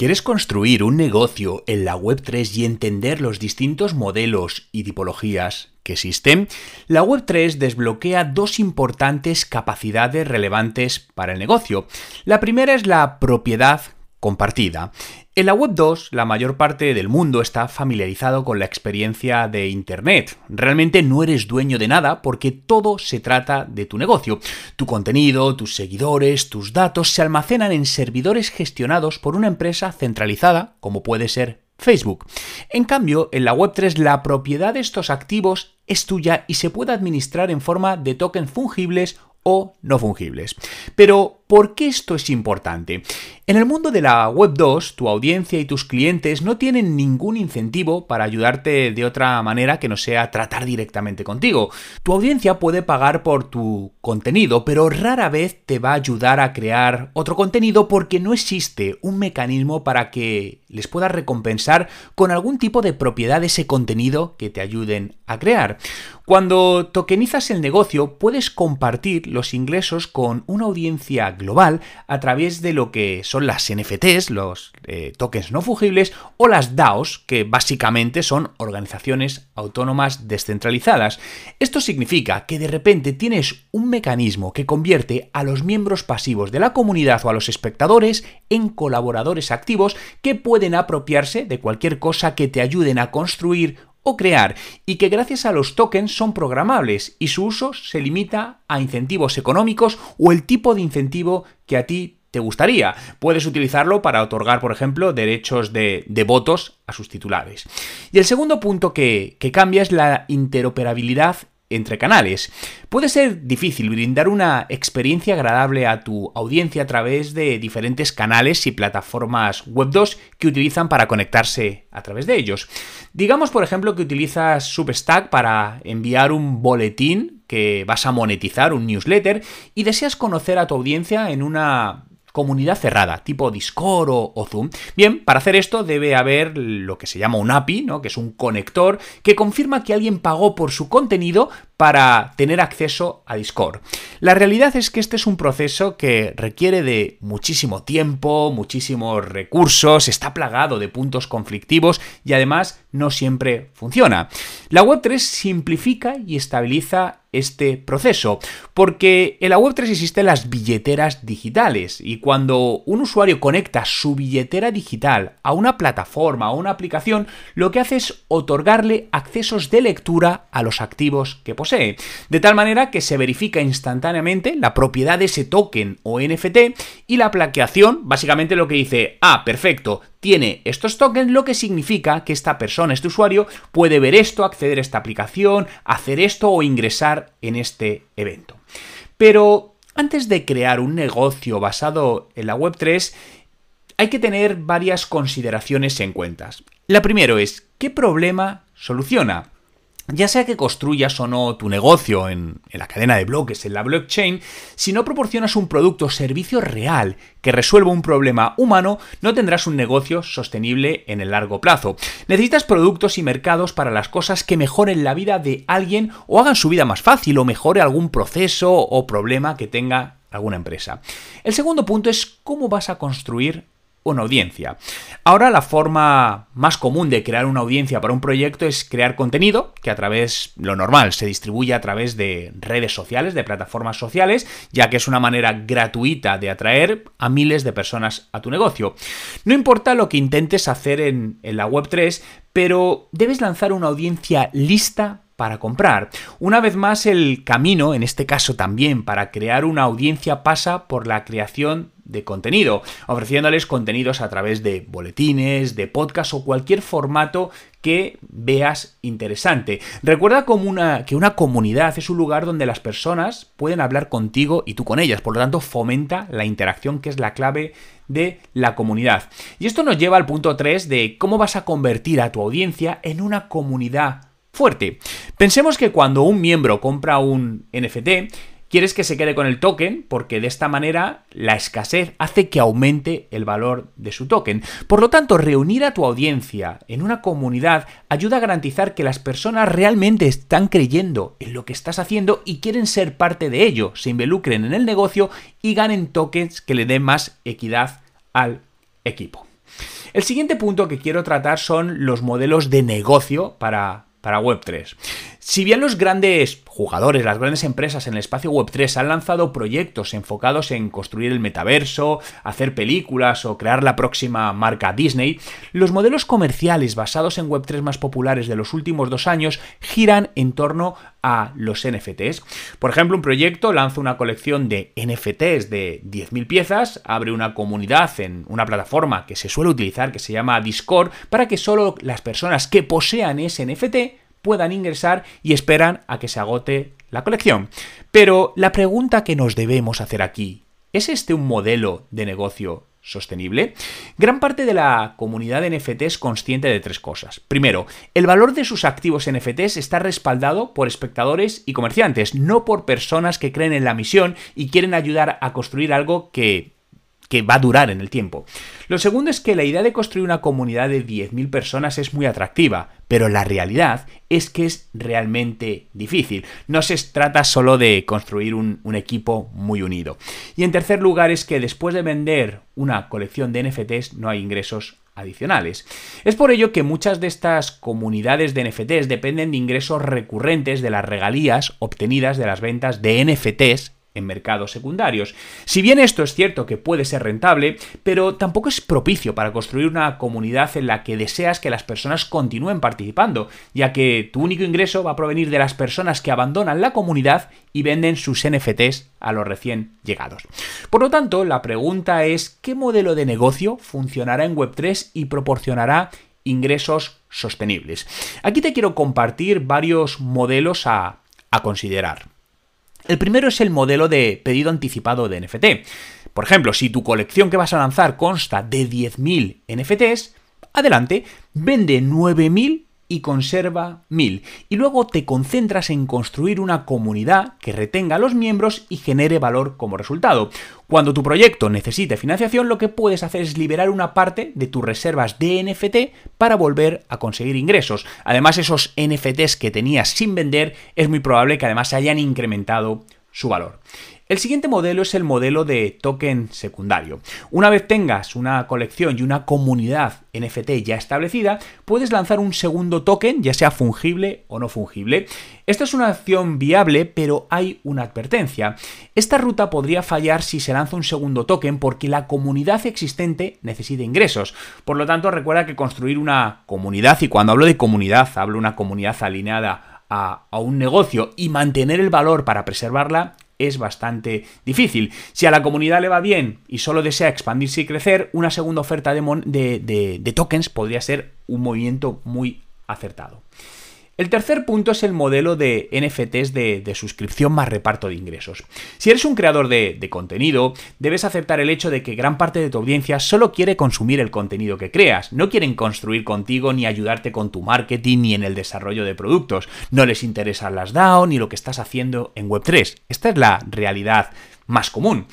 ¿Quieres construir un negocio en la Web3 y entender los distintos modelos y tipologías que existen? La Web3 desbloquea dos importantes capacidades relevantes para el negocio. La primera es la propiedad compartida. En la Web 2, la mayor parte del mundo está familiarizado con la experiencia de Internet. Realmente no eres dueño de nada porque todo se trata de tu negocio. Tu contenido, tus seguidores, tus datos se almacenan en servidores gestionados por una empresa centralizada, como puede ser Facebook. En cambio, en la Web3 la propiedad de estos activos es tuya y se puede administrar en forma de tokens fungibles o no fungibles. Pero, ¿por qué esto es importante? En el mundo de la Web 2, tu audiencia y tus clientes no tienen ningún incentivo para ayudarte de otra manera que no sea tratar directamente contigo. Tu audiencia puede pagar por tu contenido, pero rara vez te va a ayudar a crear otro contenido porque no existe un mecanismo para que les puedas recompensar con algún tipo de propiedad de ese contenido que te ayuden a crear. Cuando tokenizas el negocio, puedes compartir los ingresos con una audiencia global a través de lo que son las NFTs, los eh, tokens no fungibles, o las DAOs, que básicamente son organizaciones autónomas descentralizadas. Esto significa que de repente tienes un mecanismo que convierte a los miembros pasivos de la comunidad o a los espectadores en colaboradores activos que pueden apropiarse de cualquier cosa que te ayuden a construir o crear y que gracias a los tokens son programables y su uso se limita a incentivos económicos o el tipo de incentivo que a ti te gustaría. Puedes utilizarlo para otorgar, por ejemplo, derechos de, votos a sus titulares. Y el segundo punto que, que cambia es la interoperabilidad entre canales. Puede ser difícil brindar una experiencia agradable a tu audiencia a través de diferentes canales y plataformas web 2 que utilizan para conectarse a través de ellos. Digamos, por ejemplo, que utilizas Substack para enviar un boletín que vas a monetizar, un newsletter, y deseas conocer a tu audiencia en una comunidad cerrada, tipo Discord o, Zoom. Bien, para hacer esto debe haber lo que se llama un API, ¿no? que es un conector que confirma que alguien pagó por su contenido para tener acceso a Discord. La realidad es que este es un proceso que requiere de muchísimo tiempo, muchísimos recursos, está plagado de puntos conflictivos y además no siempre funciona. La Web3 simplifica y estabiliza este proceso, porque en la Web3 existen las billeteras digitales y cuando un usuario conecta su billetera digital a una plataforma o una aplicación, lo que hace es otorgarle accesos de lectura a los activos que posee de tal manera que se verifica instantáneamente la propiedad de ese token o NFT y la plaqueación, básicamente lo que dice, ah, perfecto, tiene estos tokens, lo que significa que esta persona, este usuario, puede ver esto, acceder a esta aplicación, hacer esto o ingresar en este evento. Pero antes de crear un negocio basado en la Web3, hay que tener varias consideraciones en cuenta. La primera es, ¿qué problema soluciona? Ya sea que construyas o no tu negocio en, la cadena de bloques, en la blockchain, si no proporcionas un producto o servicio real que resuelva un problema humano, no tendrás un negocio sostenible en el largo plazo. Necesitas productos y mercados para las cosas que mejoren la vida de alguien o hagan su vida más fácil o mejore algún proceso o problema que tenga alguna empresa. El segundo punto es cómo vas a construir una audiencia. Ahora la forma más común de crear una audiencia para un proyecto es crear contenido que a través, lo normal, se distribuye a través de redes sociales, de plataformas sociales, ya que es una manera gratuita de atraer a miles de personas a tu negocio. No importa lo que intentes hacer en, la Web3, pero debes lanzar una audiencia lista para comprar. Una vez más, el camino, en este caso también, para crear una audiencia pasa por la creación de contenido, ofreciéndoles contenidos a través de boletines, de podcast o cualquier formato que veas interesante. Recuerda que una comunidad es un lugar donde las personas pueden hablar contigo y tú con ellas, por lo tanto fomenta la interacción que es la clave de la comunidad. Y esto nos lleva al punto 3 de cómo vas a convertir a tu audiencia en una comunidad fuerte. Pensemos que cuando un miembro compra un NFT, quieres que se quede con el token porque de esta manera la escasez hace que aumente el valor de su token. Por lo tanto, reunir a tu audiencia en una comunidad ayuda a garantizar que las personas realmente están creyendo en lo que estás haciendo y quieren ser parte de ello, se involucren en el negocio y ganen tokens que le den más equidad al equipo. El siguiente punto que quiero tratar son los modelos de negocio para, para Web3. Si bien los grandes jugadores, las grandes empresas en el espacio Web3 han lanzado proyectos enfocados en construir el metaverso, hacer películas o crear la próxima marca Disney, los modelos comerciales basados en Web3 más populares de los últimos dos años giran en torno a los NFTs. Por ejemplo, un proyecto lanza una colección de NFTs de 10.000 piezas, abre una comunidad en una plataforma que se suele utilizar que se llama Discord para que solo las personas que posean ese NFT puedan ingresar y esperan a que se agote la colección. Pero la pregunta que nos debemos hacer aquí, ¿es este un modelo de negocio sostenible? Gran parte de la comunidad de NFT es consciente de tres cosas. Primero, el valor de sus activos NFTs está respaldado por espectadores y comerciantes, no por personas que creen en la misión y quieren ayudar a construir algo que que va a durar en el tiempo. Lo segundo es que la idea de construir una comunidad de 10.000 personas es muy atractiva, pero la realidad es que es realmente difícil. No se trata solo de construir un, equipo muy unido. Y en tercer lugar es que después de vender una colección de NFTs no hay ingresos adicionales. Es por ello que muchas de estas comunidades de NFTs dependen de ingresos recurrentes de las regalías obtenidas de las ventas de NFTs en mercados secundarios. Si bien esto es cierto que puede ser rentable, pero tampoco es propicio para construir una comunidad en la que deseas que las personas continúen participando, ya que tu único ingreso va a provenir de las personas que abandonan la comunidad y venden sus NFTs a los recién llegados. Por lo tanto, la pregunta es ¿qué modelo de negocio funcionará en Web3 y proporcionará ingresos sostenibles? Aquí te quiero compartir varios modelos a, a considerar. El primero es el modelo de pedido anticipado de NFT. Por ejemplo, si tu colección que vas a lanzar consta de 10.000 NFTs, adelante, vende 9.000 y conserva 1000. Y luego te concentras en construir una comunidad que retenga a los miembros y genere valor como resultado. Cuando tu proyecto necesite financiación, lo que puedes hacer es liberar una parte de tus reservas de NFT para volver a conseguir ingresos. Además, esos NFTs que tenías sin vender es muy probable que además se hayan incrementado su valor. El siguiente modelo es el modelo de token secundario. Una vez tengas una colección y una comunidad NFT ya establecida, puedes lanzar un segundo token, ya sea fungible o no fungible. Esta es una opción viable, pero hay una advertencia. Esta ruta podría fallar si se lanza un segundo token porque la comunidad existente necesita ingresos. Por lo tanto, recuerda que construir una comunidad, y cuando hablo de comunidad, hablo de una comunidad alineada a, a, un negocio y mantener el valor para preservarla es bastante difícil. Si a la comunidad le va bien y solo desea expandirse y crecer, una segunda oferta de, de, tokens podría ser un movimiento muy acertado. El tercer punto es el modelo de NFTs de, suscripción más reparto de ingresos. Si eres un creador de, de, contenido, debes aceptar el hecho de que gran parte de tu audiencia solo quiere consumir el contenido que creas. No quieren construir contigo ni ayudarte con tu marketing ni en el desarrollo de productos. No les interesan las DAO ni lo que estás haciendo en Web3. Esta es la realidad más común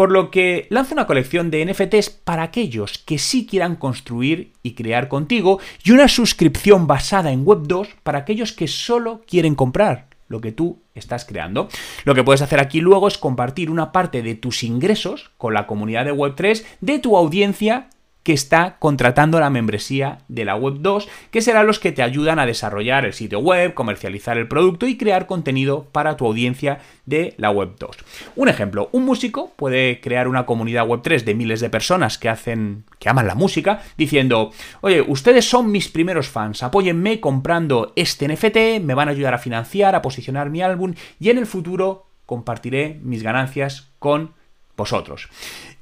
por lo que lanza una colección de NFTs para aquellos que sí quieran construir y crear contigo y una suscripción basada en Web 2 para aquellos que solo quieren comprar lo que tú estás creando. Lo que puedes hacer aquí luego es compartir una parte de tus ingresos con la comunidad de Web3 de tu audiencia que está contratando la membresía de la web 2, que serán los que te ayudan a desarrollar el sitio web, comercializar el producto y crear contenido para tu audiencia de la web 2. Un ejemplo, un músico puede crear una comunidad web 3 de miles de personas que hacen que aman la música diciendo, "Oye, ustedes son mis primeros fans, apóyenme comprando este NFT, me van a ayudar a financiar, a posicionar mi álbum y en el futuro compartiré mis ganancias con vosotros.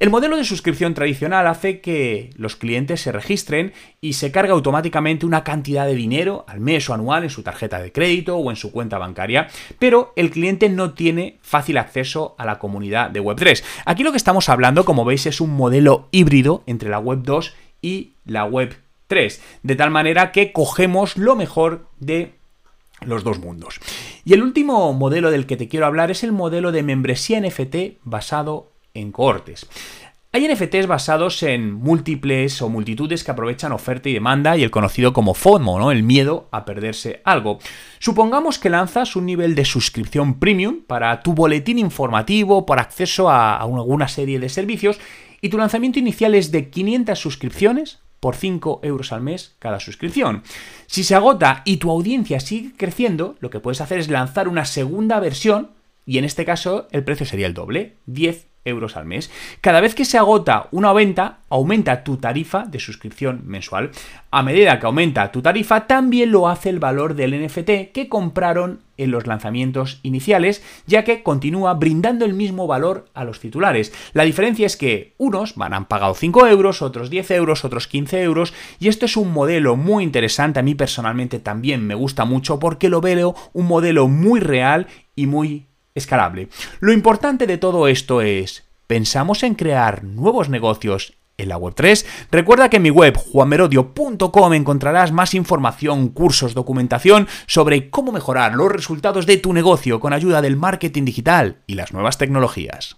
El modelo de suscripción tradicional hace que los clientes se registren y se carga automáticamente una cantidad de dinero al mes o anual en su tarjeta de crédito o en su cuenta bancaria, pero el cliente no tiene fácil acceso a la comunidad de Web3. Aquí lo que estamos hablando, como veis, es un modelo híbrido entre la Web 2 y la Web 3, de tal manera que cogemos lo mejor de los dos mundos. Y el último modelo del que te quiero hablar es el modelo de membresía NFT basado en cohortes. Hay NFTs basados en múltiples o multitudes que aprovechan oferta y demanda y el conocido como FOMO, ¿no? El miedo a perderse algo. Supongamos que lanzas un nivel de suscripción premium para tu boletín informativo por acceso a, alguna serie de servicios y tu lanzamiento inicial es de 500 suscripciones por 5 euros al mes cada suscripción. Si se agota y tu audiencia sigue creciendo, lo que puedes hacer es lanzar una segunda versión y en este caso el precio sería el doble, 10 euros al mes. Cada vez que se agota una venta, aumenta tu tarifa de suscripción mensual. A medida que aumenta tu tarifa, también lo hace el valor del NFT que compraron en los lanzamientos iniciales, ya que continúa brindando el mismo valor a los titulares. La diferencia es que unos van han pagado 5 euros, otros 10 euros, otros 15 euros, y esto es un modelo muy interesante. A mí personalmente también me gusta mucho porque lo veo un modelo muy real y muy escalable. Lo importante de todo esto es, ¿pensamos en crear nuevos negocios en la Web3. Recuerda que en mi web juanmerodio.com encontrarás más información, cursos, documentación sobre cómo mejorar los resultados de tu negocio con ayuda del marketing digital y las nuevas tecnologías.